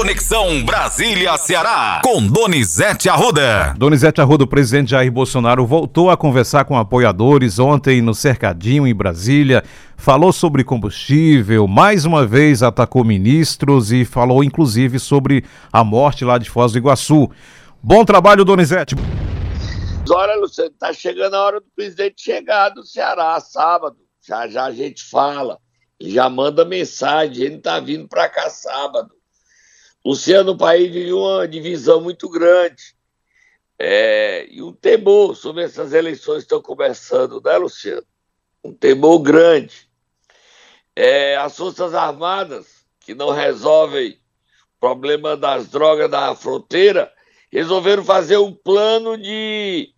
Conexão Brasília-Ceará, com Donizete Arruda. Donizete Arruda, o presidente Jair Bolsonaro voltou a conversar com apoiadores ontem no Cercadinho, em Brasília. Falou sobre combustível, mais uma vez atacou ministros e falou inclusive sobre a morte lá de Foz do Iguaçu. Bom trabalho, Donizete. Olha, Luciano, tá chegando a hora do presidente chegar do Ceará, sábado. Já já a gente fala. Ele já manda mensagem, ele tá vindo para cá sábado. Luciano, país vive uma divisão muito grande. É, e um temor sobre essas eleições que estão começando, né, Luciano? Um temor grande. É, as Forças Armadas, que não resolvem o problema das drogas da fronteira, resolveram fazer um plano de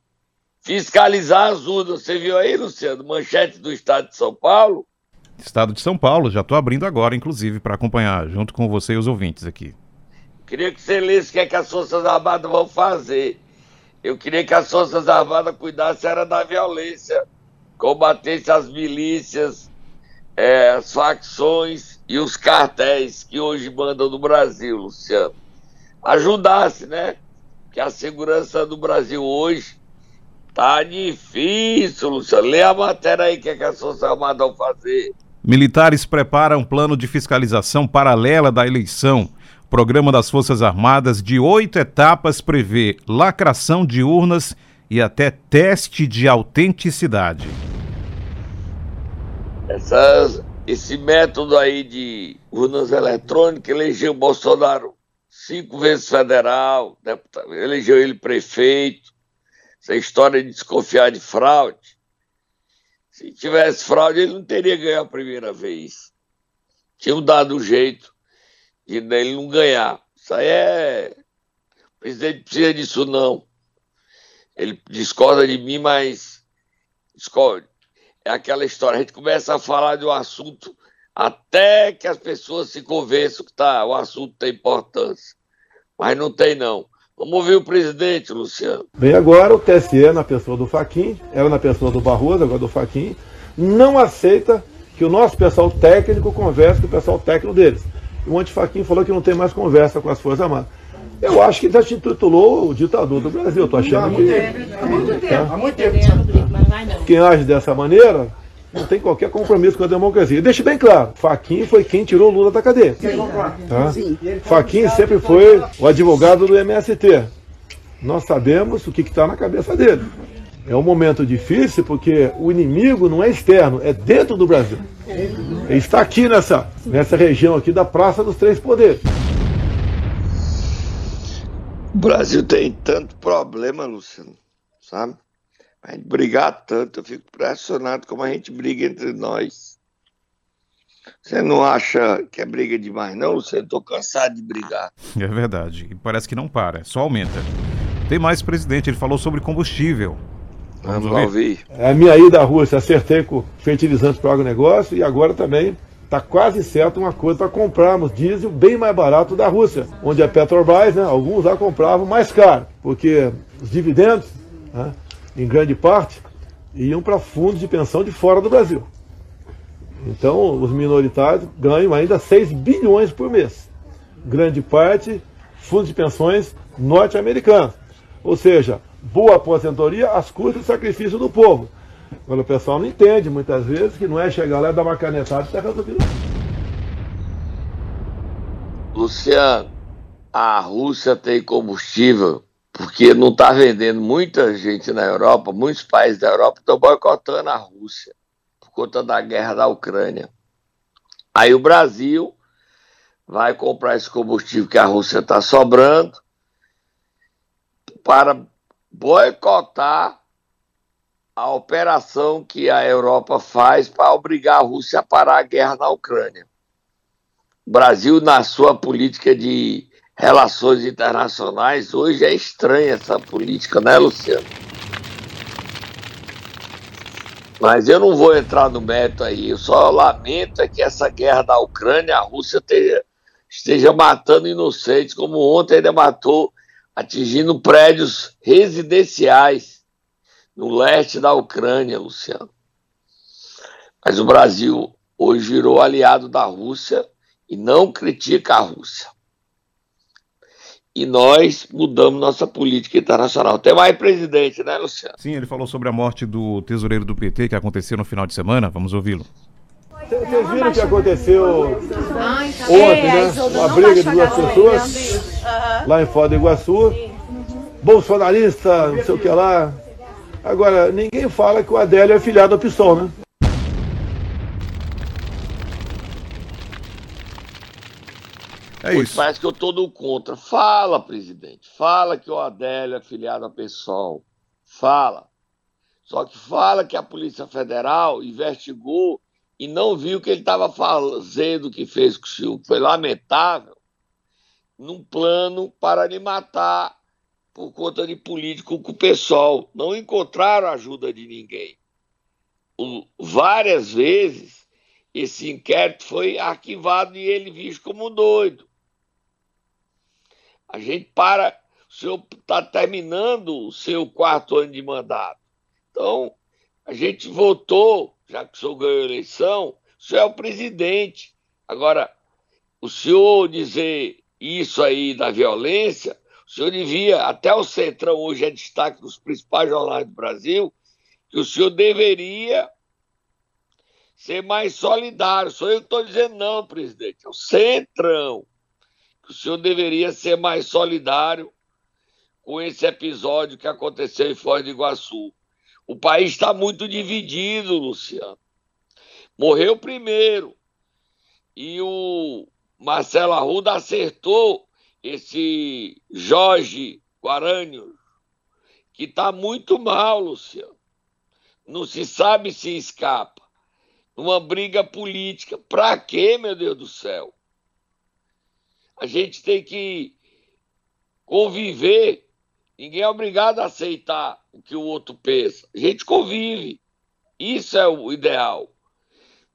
fiscalizar as urnas. Você viu aí, Luciano? Manchete do Estado de São Paulo. Estado de São Paulo, já estou abrindo agora, inclusive, para acompanhar, junto com você e os ouvintes aqui. Queria que você lesse o que, é que as Forças Armadas vão fazer. Eu queria que as Forças Armadas cuidassem era da violência, combatessem as milícias, é, as facções e os cartéis que hoje mandam no Brasil, Luciano. Ajudasse, né? Que a segurança do Brasil hoje tá difícil, Luciano. Lê a matéria aí, que, é que as Forças Armadas vão fazer. Militares preparam um plano de fiscalização paralela da eleição. Programa das Forças Armadas de oito etapas prevê lacração de urnas e até teste de autenticidade. Essas, esse método aí de urnas eletrônicas elegeu Bolsonaro cinco vezes federal, deputado, elegeu ele prefeito. Essa história de desconfiar de fraude se tivesse fraude, ele não teria ganho a primeira vez. Tinham dado um jeito de ele não ganhar. Isso aí é. O presidente precisa disso, não. Ele discorda de mim, mas discorda. É aquela história. A gente começa a falar de um assunto até que as pessoas se convençam que tá, o assunto tem importância. Mas não tem, não. Vamos ouvir o presidente, Luciano. Bem, agora o TSE, na pessoa do Faquim, era na pessoa do Barroso, agora do Faquim, não aceita que o nosso pessoal técnico converse com o pessoal técnico deles. O Antifaquim falou que não tem mais conversa com as Forças Armadas. Eu acho que já se intitulou o ditador do Brasil. Estou achando que. Há muito tempo. Há muito tempo. Quem age dessa maneira não tem qualquer compromisso com a democracia. Deixe bem claro, Faquin foi quem tirou Lula da cadeia. Tá? Faquin sempre foi o advogado do MST. Nós sabemos o que está na cabeça dele. É um momento difícil porque o inimigo não é externo, é dentro do Brasil. Ele está aqui nessa, nessa região aqui da Praça dos Três Poderes. O Brasil tem tanto problema, Luciano, sabe? A gente brigar tanto, eu fico impressionado como a gente briga entre nós. Você não acha que é briga demais, não? Você estou cansado de brigar. É verdade. E parece que não para, só aumenta. Tem mais, presidente. Ele falou sobre combustível. Vamos, Vamos ouvir. É a minha ida à Rússia, acertei com fertilizantes para o agronegócio e agora também está quase certo uma coisa para comprarmos diesel bem mais barato da Rússia, onde a Petrobras, né, alguns lá compravam mais caro, porque os dividendos né, em grande parte, iam para fundos de pensão de fora do Brasil. Então, os minoritários ganham ainda 6 bilhões por mês. Grande parte, fundos de pensões norte-americanos. Ou seja, boa aposentadoria às custas do sacrifício do povo. Agora, o pessoal não entende muitas vezes que não é chegar lá e dar uma canetada e está resolvido. Luciano, a Rússia tem combustível porque não está vendendo. Muita gente na Europa, muitos países da Europa estão boicotando a Rússia por conta da guerra da Ucrânia. Aí o Brasil vai comprar esse combustível que a Rússia está sobrando para boicotar a operação que a Europa faz para obrigar a Rússia a parar a guerra na Ucrânia. O Brasil, na sua política de relações internacionais, hoje é estranha essa política, né, Luciano? Mas eu não vou entrar no mérito aí. Eu só lamento é que essa guerra da Ucrânia, a Rússia esteja, esteja matando inocentes, como ontem ainda matou, atingindo prédios residenciais no leste da Ucrânia, Luciano. Mas o Brasil hoje virou aliado da Rússia e não critica a Rússia. e nós mudamos nossa política internacional. Tem mais presidente, né, Luciano? Sim, ele falou sobre a morte do tesoureiro do PT que aconteceu no final de semana. Vamos ouvi-lo. Vocês viram o que aconteceu ontem, né? Uma briga de duas pessoas lá em Foz do Iguaçu. Bolsonarista, não sei o que lá. Agora, ninguém fala que o Adélio é filiado ao PSOL, né? É isso. Parece que eu tô do contra. Fala, presidente. Fala que o Adélio é filiado ao PSOL. Fala. Só que fala que a Polícia Federal investigou e não viu o que ele estava fazendo, o que fez com o Silvio. Foi lamentável. Num plano para lhe matar por conta de político com o pessoal. Não encontraram ajuda de ninguém. O, várias vezes esse inquérito foi arquivado e ele visto como doido. A gente para. O senhor está terminando o seu quarto ano de mandato. Então, a gente votou, já que o senhor ganhou a eleição, o senhor é o presidente. Agora, o senhor dizer isso aí da violência, o senhor devia, até o Centrão hoje é destaque dos principais jornais do Brasil, que o senhor deveria ser mais solidário. Sou eu que estou dizendo, não, presidente, é o Centrão o senhor deveria ser mais solidário com esse episódio que aconteceu em Foz do Iguaçu. O país está muito dividido, Luciano. Morreu primeiro. E o Marcelo Arruda acertou esse Jorge Guarani, que está muito mal, Luciano. Não se sabe se escapa. Uma briga política. Para quê, meu Deus do céu? a gente tem que conviver. Ninguém é obrigado a aceitar o que o outro pensa. A gente convive. Isso é o ideal.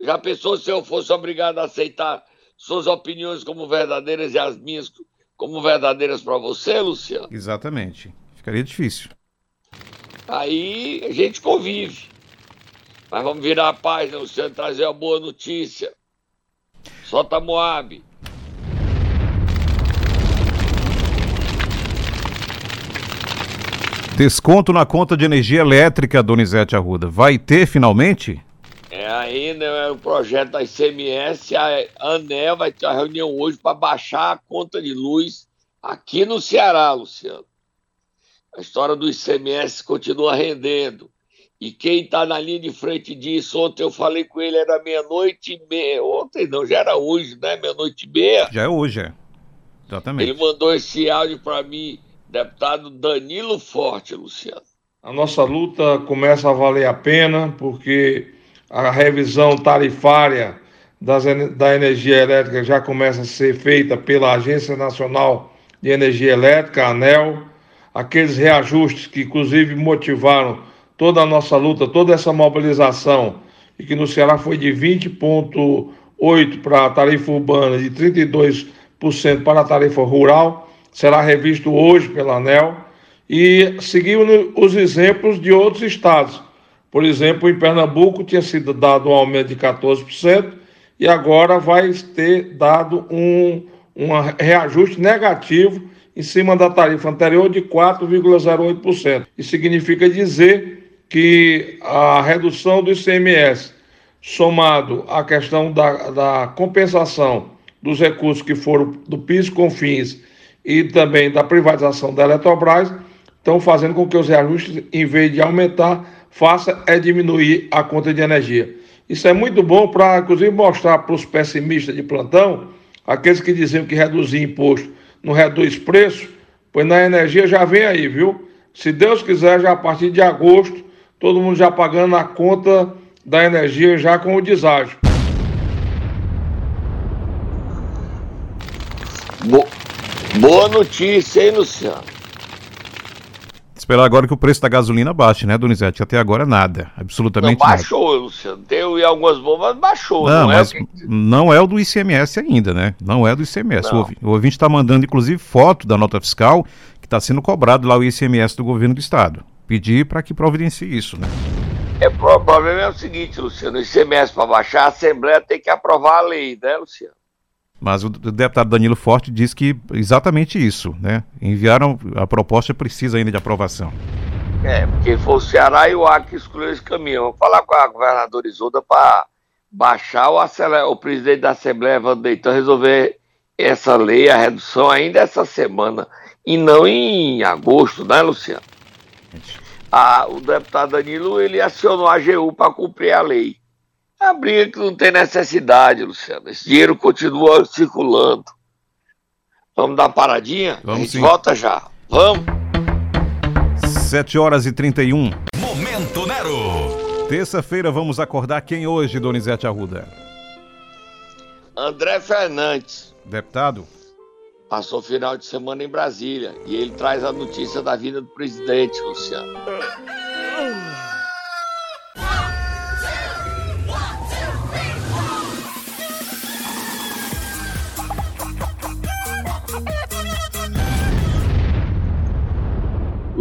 Já pensou se eu fosse obrigado a aceitar suas opiniões como verdadeiras e as minhas como verdadeiras para você, Luciano? Exatamente. Ficaria difícil. Aí a gente convive. Mas vamos virar a página, Luciano, trazer a boa notícia. Solta Moab. Desconto na conta de energia elétrica, Donizete Arruda. Vai ter finalmente? É ainda é o projeto da ICMS. A ANEL vai ter uma reunião hoje para baixar a conta de luz aqui no Ceará, Luciano. A história do ICMS continua rendendo. E quem está na linha de frente disso, ontem eu falei com ele, era meia-noite e meia. Ontem não, já era hoje, né? Meia-noite e meia. Já é hoje, é. Exatamente. Ele mandou esse áudio para mim Deputado Danilo Forte, Luciano. A nossa luta começa a valer a pena, porque a revisão tarifária das, da energia elétrica já começa a ser feita pela Agência Nacional de Energia Elétrica, ANEL. Aqueles reajustes que, inclusive, motivaram toda a nossa luta, toda essa mobilização, e que no Ceará foi de 20,8% para a tarifa urbana, de 32% para a tarifa rural será revisto hoje pela ANEL e seguindo os exemplos de outros estados. Por exemplo, em Pernambuco tinha sido dado um aumento de 14% e agora vai ter dado um, um reajuste negativo em cima da tarifa anterior de 4,08%. Isso significa dizer que a redução do ICMS, somado à questão da, da compensação dos recursos que foram do PIS com fins e também da privatização da Eletrobras, estão fazendo com que os reajustes, em vez de aumentar, faça é diminuir a conta de energia. Isso é muito bom para, inclusive, mostrar para os pessimistas de plantão, aqueles que diziam que reduzir imposto não reduz preço, pois na energia já vem aí, viu? Se Deus quiser, já a partir de agosto, todo mundo já pagando a conta da energia já com o deságio. Boa notícia, hein, Luciano? Esperar agora que o preço da gasolina baixe, né, Donizete? Até agora nada, absolutamente não, baixou, nada. Luciano. Deu em algumas bombas, baixou. Não, não é mas é que... não é o do ICMS ainda, né? Não é do ICMS. Não. O ouvinte está mandando, inclusive, foto da nota fiscal que está sendo cobrado lá o ICMS do governo do estado. Pedir para que providencie isso, né? É, o problema é o seguinte, Luciano, o ICMS para baixar, a Assembleia tem que aprovar a lei, né, Luciano? Mas o deputado Danilo Forte diz que exatamente isso, né? Enviaram, a proposta precisa ainda de aprovação. É, porque foi o Ceará e o Acre que escolheu esse caminho. Vou falar com a governadora Isolda para baixar o, o presidente da Assembleia, Vandeitão, resolver essa lei, a redução ainda essa semana, e não em agosto, né, Luciano? Ah, o deputado Danilo, ele acionou a AGU para cumprir a lei. É a briga que não tem necessidade, Luciano. Esse dinheiro continua circulando. Vamos dar uma paradinha? Vamos a gente sim. volta já. Vamos. 7 horas e 31. Momento Nero. Terça-feira vamos acordar quem hoje, Donizete Arruda? André Fernandes Deputado? passou o final de semana em Brasília e ele traz a notícia da vida do presidente, Luciano.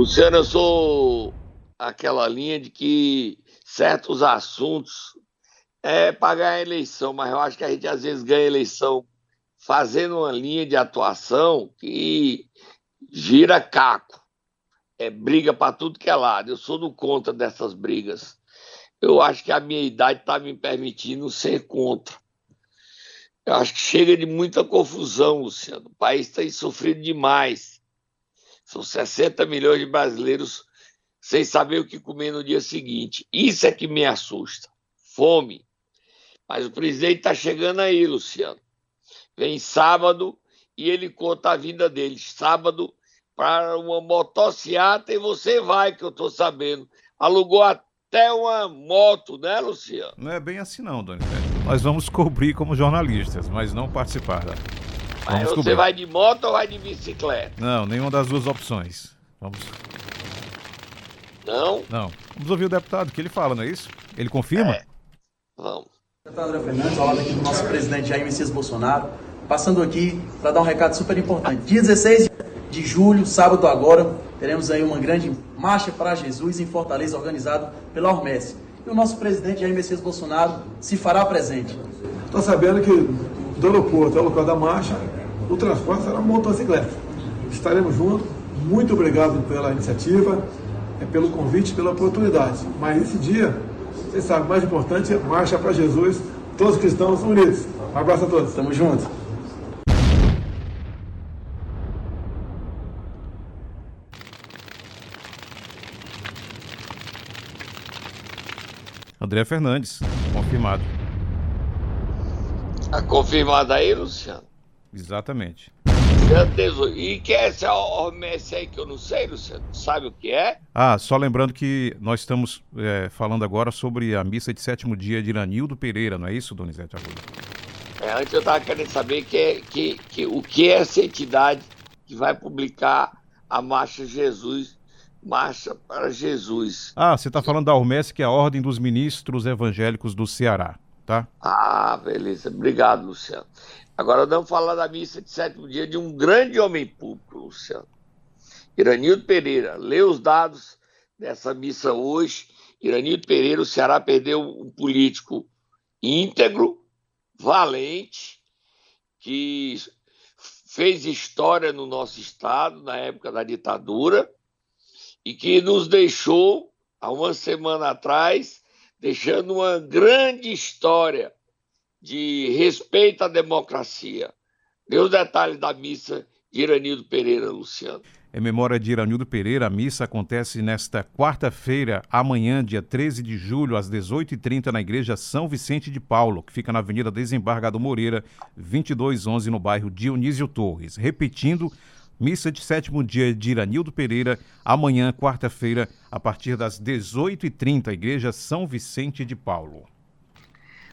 Luciano, eu sou aquela linha de que certos assuntos é para ganhar eleição, mas eu acho que a gente às vezes ganha eleição fazendo uma linha de atuação que gira caco. É briga para tudo que é lado. Eu sou do contra dessas brigas. Eu acho que a minha idade está me permitindo ser contra. Eu acho que chega de muita confusão, Luciano. O país tem sofrido demais. São 60 milhões de brasileiros sem saber o que comer no dia seguinte. Isso é que me assusta. Fome. Mas o presidente está chegando aí, Luciano. Vem sábado e ele conta a vida dele. Sábado para uma motociata e você vai, que eu estou sabendo. Alugou até uma moto, né, Luciano? Não é bem assim não, Donizete. Nós vamos cobrir como jornalistas, mas não participar. Mas Vamos você cobrir. vai de moto ou vai de bicicleta? Não, nenhuma das duas opções. Vamos. Não? Não. Vamos ouvir o deputado, o que ele fala, não é isso? Ele confirma? É. Vamos. Deputado André Fernandes, ao lado aqui do nosso presidente Jair Messias Bolsonaro, passando aqui para dar um recado super importante. Dia 16 de julho, sábado agora, teremos aí uma grande marcha para Jesus em Fortaleza, organizado pela Ormesse. E o nosso presidente Jair Messias Bolsonaro se fará presente. Estou sabendo que do aeroporto ao local da marcha, o transporte será motocicleta. Estaremos juntos. Muito obrigado pela iniciativa, é, pelo convite, pela oportunidade. Mas esse dia, vocês sabem, o mais importante é marcha para Jesus, todos os cristãos unidos. Um abraço a todos. Tamo junto. André Fernandes, confirmado. Tá confirmado aí, Luciano? Exatamente. Certeza. E que é essa OMS aí que eu não sei, Luciano? Sabe o que é? Ah, só lembrando que nós estamos é, falando agora sobre a missa de sétimo dia de Iranildo Pereira, não é isso, Donizete Arruda? É, antes eu estava querendo saber que, que, que, o que é essa entidade que vai publicar a Marcha Jesus, Marcha para Jesus. Ah, você está falando da Ormesse, que é a Ordem dos Ministros Evangélicos do Ceará, tá? Ah, beleza. Obrigado, Luciano. Agora vamos falar da missa de sétimo dia de um grande homem público, Luciano. Iranildo Pereira. Lê os dados dessa missa hoje. Iranildo Pereira, o Ceará perdeu um político íntegro, valente, que fez história no nosso estado na época da ditadura e que nos deixou, há uma semana atrás, deixando uma grande história de respeito à democracia. Dê os detalhes da missa de Iranildo Pereira, Luciano. Em memória de Iranildo Pereira, a missa acontece nesta quarta-feira, amanhã, dia 13 de julho, às 18h30, na Igreja São Vicente de Paulo, que fica na Avenida Desembargador Moreira, 2211, no bairro Dionísio Torres. Repetindo, missa de sétimo dia de Iranildo Pereira, amanhã, quarta-feira, a partir das 18h30, Igreja São Vicente de Paulo.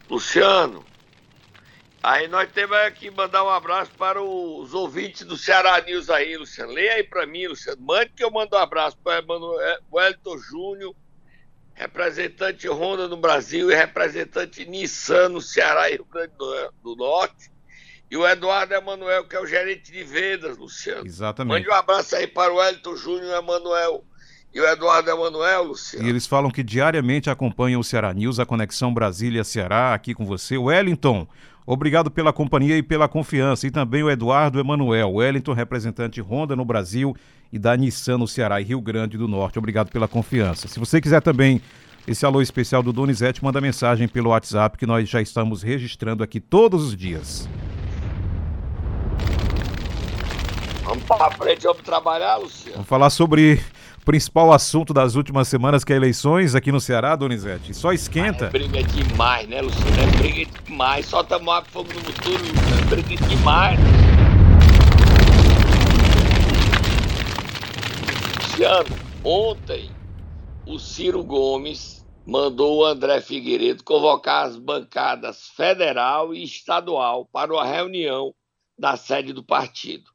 Luciano, aí nós temos que mandar um abraço para os ouvintes do Ceará News aí, Luciano. Leia aí para mim, Luciano. Mande que eu mando um abraço para o Wellington Júnior, representante Honda no Brasil e representante Nissan no Ceará e Rio Grande do Norte. E o Eduardo Emanuel, que é o gerente de vendas, Luciano. Exatamente. Mande um abraço aí para o Wellington Júnior Emanuel. e o Eduardo Emanuel, Luciano. E eles falam que diariamente acompanham o Ceará News, a conexão Brasília-Ceará, aqui com você. Wellington, obrigado pela companhia e pela confiança. E também o Eduardo Emanuel, Wellington, representante Honda no Brasil e da Nissan no Ceará e Rio Grande do Norte. Obrigado pela confiança. Se você quiser também esse alô especial do Donizete, manda mensagem pelo WhatsApp que nós já estamos registrando aqui todos os dias. Vamos para frente, vamos trabalhar, Luciano. Vamos falar sobre principal assunto das últimas semanas, que é eleições aqui no Ceará, Donizete. Só esquenta. É briga demais, né, Luciano? É briga demais. Solta moab fogo no futuro, Luciano. Briga demais. Luciano, ontem o Ciro Gomes mandou o André Figueiredo convocar as bancadas federal e estadual para uma reunião na sede do partido.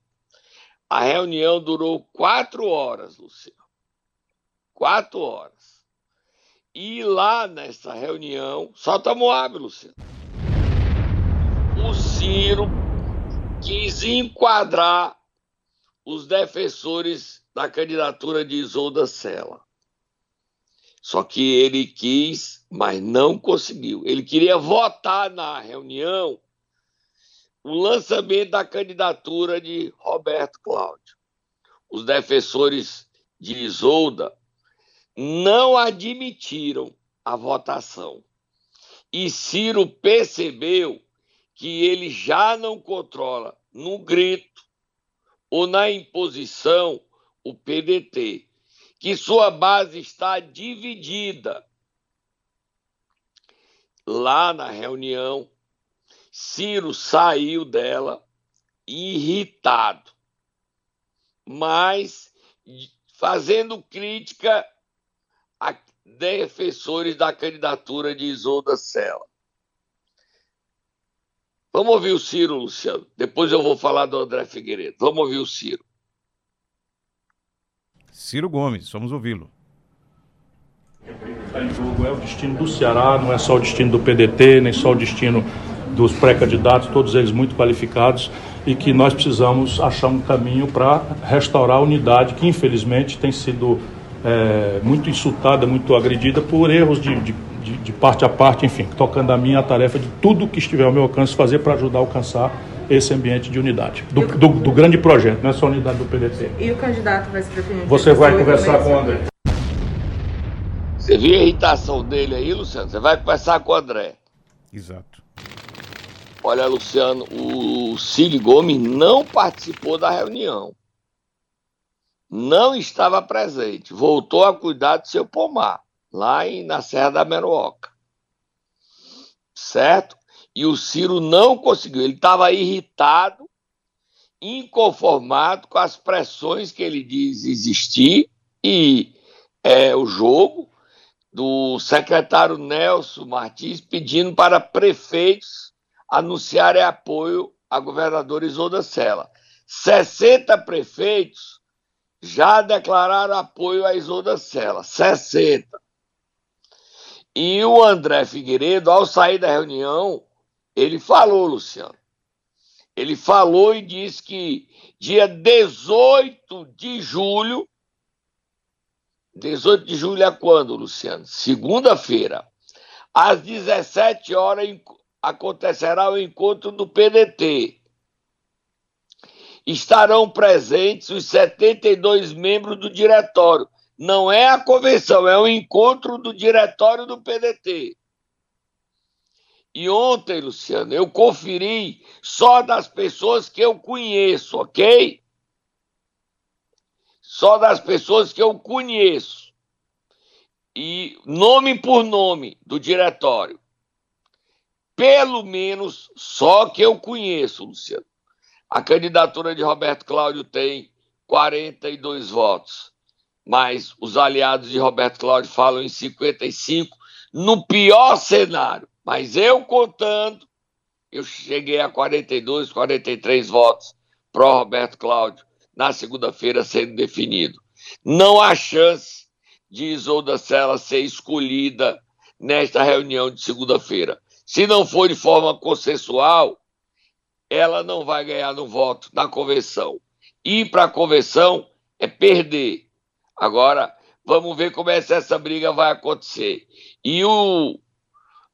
A reunião durou quatro horas, Luciano quatro horas. E lá nessa reunião, solta Moab, Luciano. O Ciro quis enquadrar os defensores da candidatura de Isolda Sela. Só que ele quis, mas não conseguiu. Ele queria votar na reunião o lançamento da candidatura de Roberto Cláudio. Os defensores de Isolda não admitiram a votação. E Ciro percebeu que ele já não controla no grito ou na imposição o PDT, que sua base está dividida. Lá na reunião, Ciro saiu dela irritado, mas fazendo crítica a defensores da candidatura de Isolda Sela. Vamos ouvir o Ciro, Luciano. Depois eu vou falar do André Figueiredo. Vamos ouvir o Ciro. Ciro Gomes, vamos ouvi-lo. Está em jogo é o destino do Ceará, não é só o destino do PDT, nem só o destino dos pré-candidatos, todos eles muito qualificados, e que nós precisamos achar um caminho para restaurar a unidade que, infelizmente, tem sido é, muito insultada, muito agredida por erros de, de, de, de, parte a parte, enfim, tocando a minha tarefa de tudo que estiver ao meu alcance fazer para ajudar a alcançar esse ambiente de unidade, do, do, do, grande projeto, não é só a unidade do PDT. E o candidato vai se definir? Você vai conversar com o André. Você viu a irritação dele aí, Luciano? Você vai conversar com o André. Exato. Olha, Luciano, o Ciro Gomes não participou da reunião não estava presente, voltou a cuidar do seu pomar, lá em, na Serra da Meruoca. Certo? E o Ciro não conseguiu, ele estava irritado, inconformado com as pressões que ele diz existir e é, o jogo do secretário Nelson Martins pedindo para prefeitos anunciarem apoio a governador Isolda Sela. 60 prefeitos já declararam apoio a Isolda Sela, 60. E o André Figueiredo, ao sair da reunião, ele falou, Luciano, ele falou e disse que dia 18 de julho, 18 de julho é quando, Luciano? Segunda-feira, às 17 horas acontecerá o encontro do PDT estarão presentes os 72 membros do diretório. Não é a convenção, é o encontro do diretório do PDT. E ontem, Luciano, eu conferi só das pessoas que eu conheço, ok? Só das pessoas que eu conheço. E nome por nome do diretório. Pelo menos só que eu conheço, Luciano. A candidatura de Roberto Cláudio tem 42 votos, mas os aliados de Roberto Cláudio falam em 55, no pior cenário. Mas eu contando, eu cheguei a 42, 43 votos para Roberto Cláudio na segunda-feira sendo definido. Não há chance de Isolda Sela ser escolhida nesta reunião de segunda-feira. Se não for de forma consensual, ela não vai ganhar no voto da convenção. Ir para a convenção é perder. Agora, Vamos ver como é que essa briga vai acontecer. E o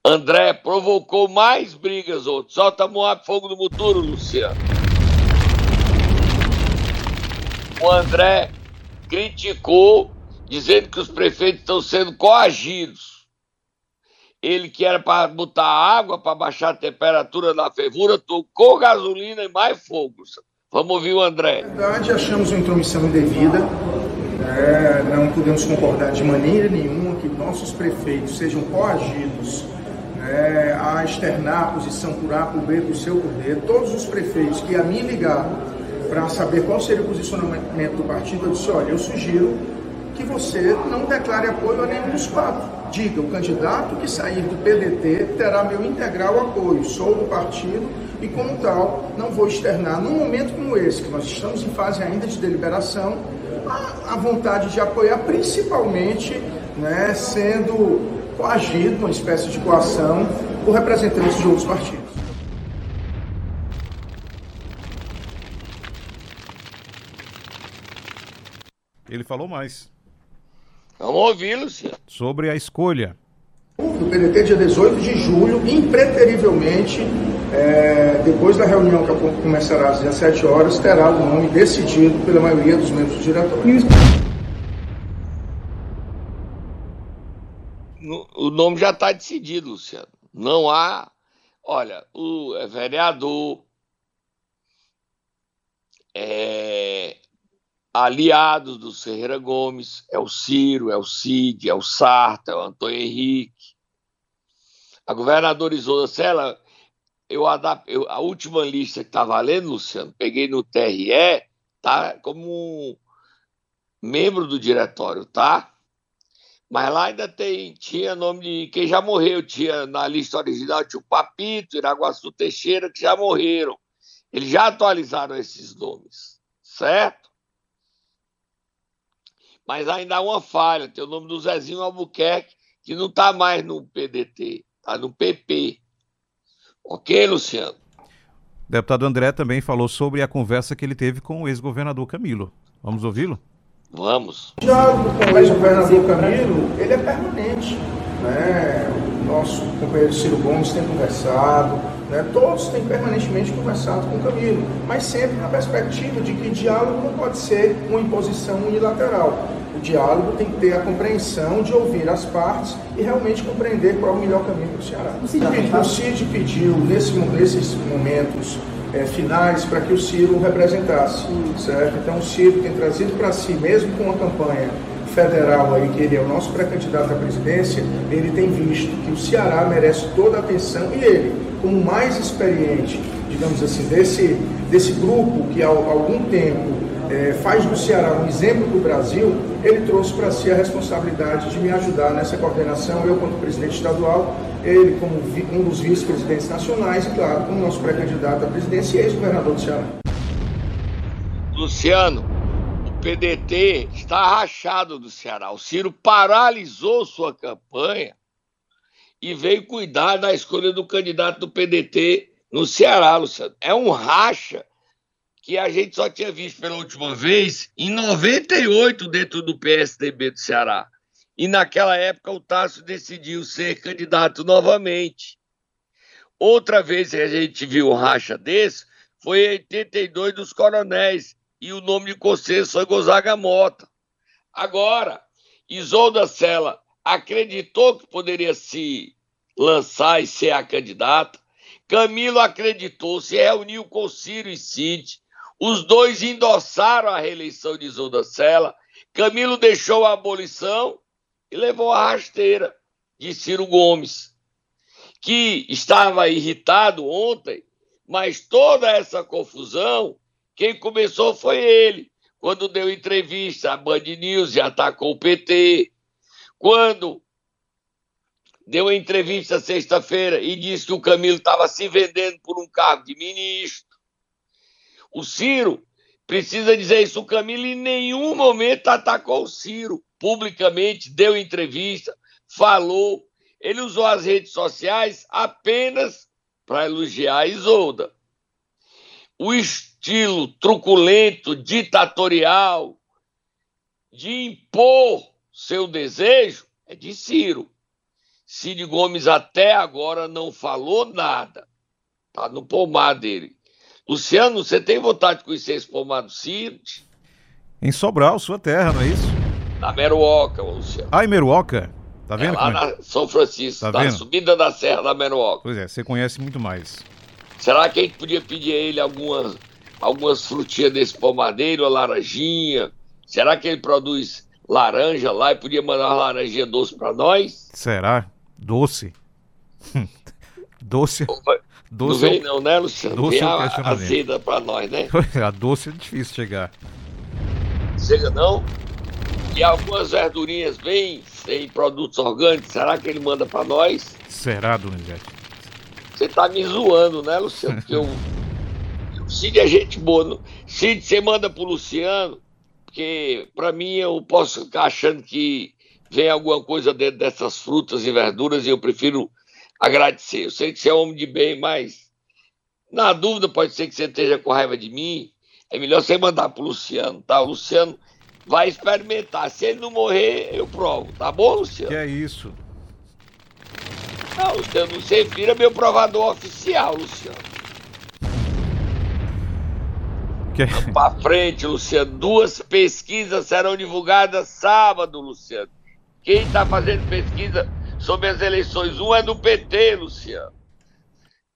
André provocou mais brigas outros. Solta Moab Fogo do Muturo, Luciano. O André criticou, dizendo que os prefeitos estão sendo coagidos. Ele que era para botar água, para baixar a temperatura da fervura, tocou gasolina e mais fogo. Vamos ouvir o André. Na verdade, achamos uma intromissão indevida é, não podemos concordar de maneira nenhuma que nossos prefeitos sejam coagidos é, a externar a posição por A, por B, por C ou por D. Todos os prefeitos que a mim ligaram para saber qual seria o posicionamento do partido, eu disse, olha, eu sugiro que você não declare apoio a nenhum dos quatro. Diga, o candidato que sair do PDT terá meu integral apoio. Sou do partido e, como tal, não vou externar, num momento como esse, que nós estamos em fase ainda de deliberação, a, vontade de apoiar, principalmente né, sendo coagido, uma espécie de coação, por representantes de outros partidos. Ele falou mais. Vamos ouvir, Luciano. Sobre a escolha. Do PDT, dia 18 de julho, impreterivelmente, é, depois da reunião que começará às 17 horas, terá o nome decidido pela maioria dos membros do diretório. O nome já está decidido, Luciano. Não há. Olha, o é vereador, é aliado do Ferreira Gomes, é o Ciro, é o Cid, é o Sarta, é o Antônio Henrique. A governadora Isolda Sela eu, eu a última lista que está valendo, Luciano, peguei no TRE, tá como membro do diretório, tá? Mas lá ainda tem, tinha nome de quem já morreu, tinha na lista original tinha o Papito, Iraguaçu Teixeira, que já morreram. Eles já atualizaram esses nomes, certo? Mas ainda há uma falha, tem o nome do Zezinho Albuquerque, que não está mais no PDT, está no PP. Ok, Luciano? O deputado André também falou sobre a conversa que ele teve com o ex-governador Camilo. Vamos ouvi-lo? Vamos. O diálogo com o ex-governador Camilo, ele é permanente. Né? O nosso companheiro Ciro Gomes tem conversado, né? todos têm permanentemente conversado com o Camilo, mas sempre na perspectiva de que diálogo não pode ser uma imposição unilateral diálogo tem que ter a compreensão de ouvir as partes e realmente compreender qual é o melhor caminho para o Ceará. O CID pediu, nesse, nesses momentos é, finais, para que o Ciro representasse, certo? Então o Ciro tem trazido para si, mesmo com a campanha federal aí, que ele é o nosso pré-candidato à presidência, ele tem visto que o Ceará merece toda a atenção e ele, como mais experiente, digamos assim, desse, desse grupo que há algum tempo é, faz do Ceará um exemplo para o Brasil, ele trouxe para si a responsabilidade de me ajudar nessa coordenação, eu como presidente estadual, ele como um dos vice-presidentes nacionais e, claro, como nosso pré-candidato à presidência e ex-governador do Ceará. Luciano, PDT está rachado do Ceará. O Ciro paralisou sua campanha e veio cuidar da escolha do candidato do PDT no Ceará, Luciano. É um racha que a gente só tinha visto pela última vez em 98 dentro do PSDB do Ceará. E naquela época o Tássio decidiu ser candidato novamente. Outra vez que a gente viu um racha desse foi em 82 dos coronéis e o nome de conselho foi Gonzaga Mota. Agora, Isolda Sela acreditou que poderia se lançar e ser a candidata. Camilo acreditou, se reuniu com Ciro e Cid, os dois endossaram a reeleição de Isolda Sela. Camilo deixou a abolição e levou a rasteira de Ciro Gomes, que estava irritado ontem, mas toda essa confusão, quem começou foi ele. Quando deu entrevista à Band News e atacou o PT. Quando deu entrevista sexta-feira e disse que o Camilo estava se vendendo por um cargo de ministro. O Ciro precisa dizer isso. O Camilo em nenhum momento atacou o Ciro publicamente, deu entrevista, falou. Ele usou as redes sociais apenas para elogiar a Isolda. O estilo truculento, ditatorial, de impor Seu desejo é de Ciro. Cid Gomes até agora não falou nada. Tá no pomar dele. Luciano, você tem vontade de conhecer esse pomar do Cid? Em Sobral, sua terra, não é isso? Na Meruoca, Luciano. Ah, em Meruoca? Tá vendo? É lá é? na São Francisco, Tá na vendo? subida da Serra da Meruoca. Pois é, você conhece muito mais. Será que a gente podia pedir a ele algumas, algumas frutinhas desse pomadeiro, a laranjinha? Será que ele produz laranja lá e podia mandar uma laranjinha doce para nós? Será? Doce. doce. Não Doce. vem não, né, Luciano? doce Vem é a, azeda para nós, né? A doce é difícil chegar. Chega não? E algumas verdurinhas bem sem produtos orgânicos, será que ele manda para nós? Será, Donizete? Você tá me zoando, né, Luciano? Porque eu, o Cid é gente boa. não- Cid, você manda pro Luciano, porque pra mim eu posso ficar achando que vem alguma coisa dentro dessas frutas e verduras e eu prefiro agradecer. Eu sei que você é homem de bem, mas na dúvida pode ser que você esteja com raiva de mim. É melhor você mandar pro Luciano, tá? O Luciano vai experimentar. Se ele não morrer, eu provo, tá bom, Luciano? Que é isso? Não, Luciano, você vira meu provador oficial, Luciano. Que é... Pra frente, Luciano. Duas pesquisas serão divulgadas sábado, Luciano. Quem está fazendo pesquisa sobre as eleições? Um é do PT, Luciano.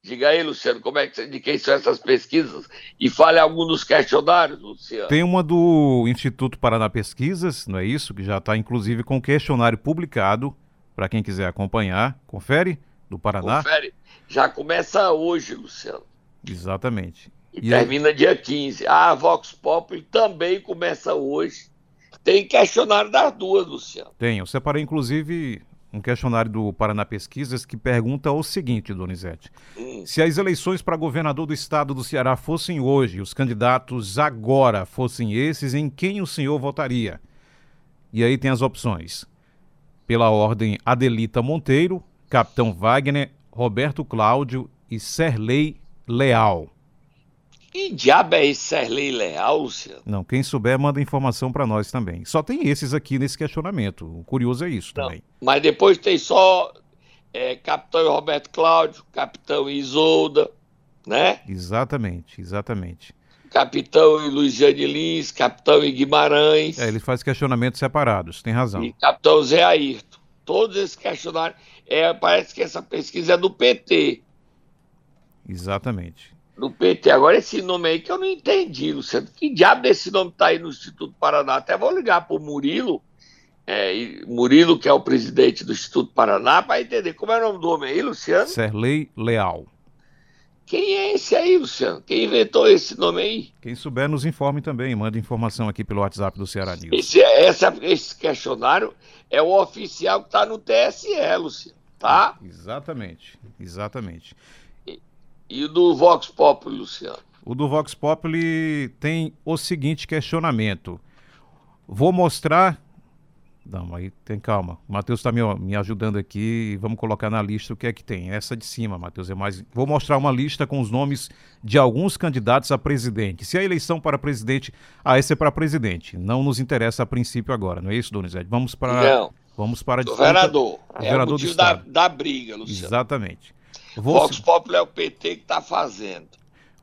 Diga aí, Luciano, como é que, de quem são essas pesquisas? E fale algum dos questionários, Luciano. Tem uma do Instituto Paraná Pesquisas, não é isso? Que já está inclusive com questionário publicado para quem quiser acompanhar. Confere? Do Paraná? Confere. Já começa hoje, Luciano. Exatamente. E, E aí- termina dia 15. A Vox Populi também começa hoje. Tem questionário das duas, Luciano. Tem. Eu separei inclusive um questionário do Paraná Pesquisas que pergunta o seguinte, Donizete. Hum. Se as eleições para governador do estado do Ceará fossem hoje, e os candidatos agora fossem esses, em quem o senhor votaria? E aí tem as opções. Pela ordem Adelita Monteiro, Capitão Wagner, Roberto Cláudio e Serlei Leal. Que diabo é esse Serlei Leal, Luciano? Não, quem souber manda informação para nós também. Só tem esses aqui nesse questionamento. O curioso é isso Não. também. Mas depois tem só é, Capitão Roberto Cláudio, Capitão Isolda, né? Exatamente, exatamente. Capitão e Luiziane Lins, Capitão e Guimarães É, ele faz questionamentos separados, tem razão. e Capitão Zé Ayrton. Todos esses questionários. É, parece que essa pesquisa é do PT. Exatamente. Do PT. Agora esse nome aí que eu não entendi, Luciano. Que diabo desse nome tá aí no Instituto Paraná? Até vou ligar pro Murilo. é, Murilo, que é o presidente do Instituto Paraná, para entender como é o nome do homem aí, Luciano. Serlei Leal. Quem é esse aí, Luciano? Quem inventou esse nome aí? Quem souber, nos informe também. Manda informação aqui pelo WhatsApp do Ceará News. Esse, essa- esse questionário é o oficial que está no TSE, Luciano, tá? Exatamente, exatamente. E o do Vox Populi, Luciano. O do Vox Populi tem o seguinte questionamento. Vou mostrar. Não, aí tem calma. O Matheus está me, me ajudando aqui e vamos colocar na lista o que é que tem. Essa de cima, Matheus, é mais. Vou mostrar uma lista com os nomes de alguns candidatos a presidente. Se a eleição para presidente. Ah, essa é para presidente. Não nos interessa a princípio agora, não é isso, Donizete? Vamos para. Não, Vamos para a disputa- vereador. É o vereador do motivo da, da briga, Luciano. Exatamente. Vou, Vox Populi é o PT que está fazendo.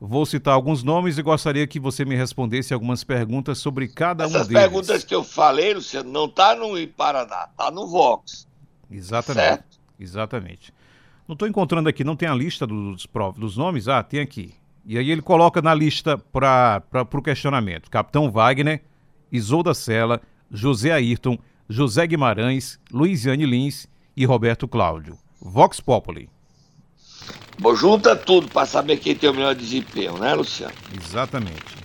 Vou citar alguns nomes e gostaria que você me respondesse algumas perguntas sobre cada um Essas deles. perguntas que eu falei, Luciano, não tá no Paraná, tá no Vox. Exatamente. Certo? Exatamente. Não estou encontrando aqui, não tem a lista dos, dos nomes? Ah, tem aqui. E aí ele coloca na lista para o questionamento: Capitão Wagner, Isolda Sela, José Ayrton, José Guimarães, Luiziane Lins e Roberto Cláudio. Vox Populi. Bom, junta tudo para saber quem tem o melhor desempenho, né, Luciano? Exatamente.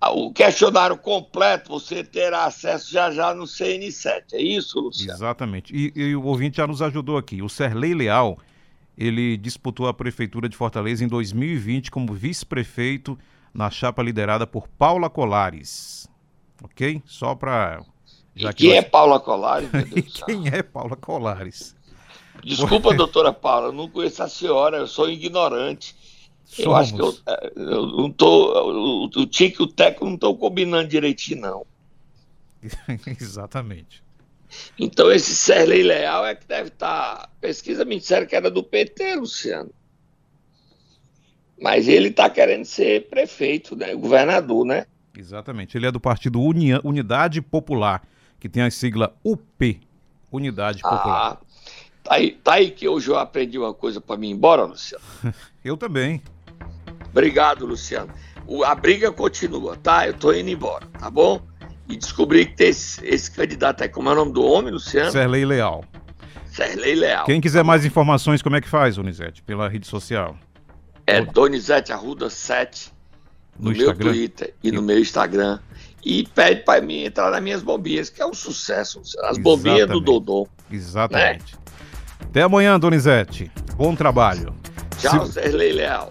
Ah, O questionário completo você terá acesso já já no CN7, é isso, Luciano? Exatamente. E, e o ouvinte já nos ajudou aqui. O Serlei Leal, ele disputou a prefeitura de Fortaleza em 2020 como vice-prefeito na chapa liderada por Paula Colares. Ok? Só para. Quem é Paula Colares? Quem é Paula Colares? Desculpa, doutora Paula, eu não conheço a senhora, eu sou ignorante. Eu acho que eu, eh, eu não tô. O, o Tico e o Teco não estão combinando direitinho, não. Exatamente. Então esse Serlei Leal é que deve estar. Tá... Pesquisa me disseram que era do PT, Luciano. Mas ele está querendo ser prefeito, né? Governador, né? Exatamente. Ele é do partido Uni... Unidade Popular, que tem a sigla UP, Unidade Popular. Ah, tá aí, tá aí que hoje eu aprendi uma coisa para mim ir embora, Luciano. eu também. Obrigado, Luciano. O, a briga continua, tá? Eu tô indo embora, tá bom? E descobri que tem esse, esse candidato aí, como é o nome do homem, Luciano? Serlei Leal. Serlei Leal. Quem quiser mais informações, como é que faz, Donizete? Pela rede social? É Donizete Arruda 7 no, no meu Instagram. Twitter e, e no meu Instagram. E pede para mim entrar nas minhas bombinhas, que é um sucesso. As Exatamente. bombinhas do Dodô. Exatamente. Né? Até amanhã, Donizete. Bom trabalho. Tchau, Se... Serlei Leal.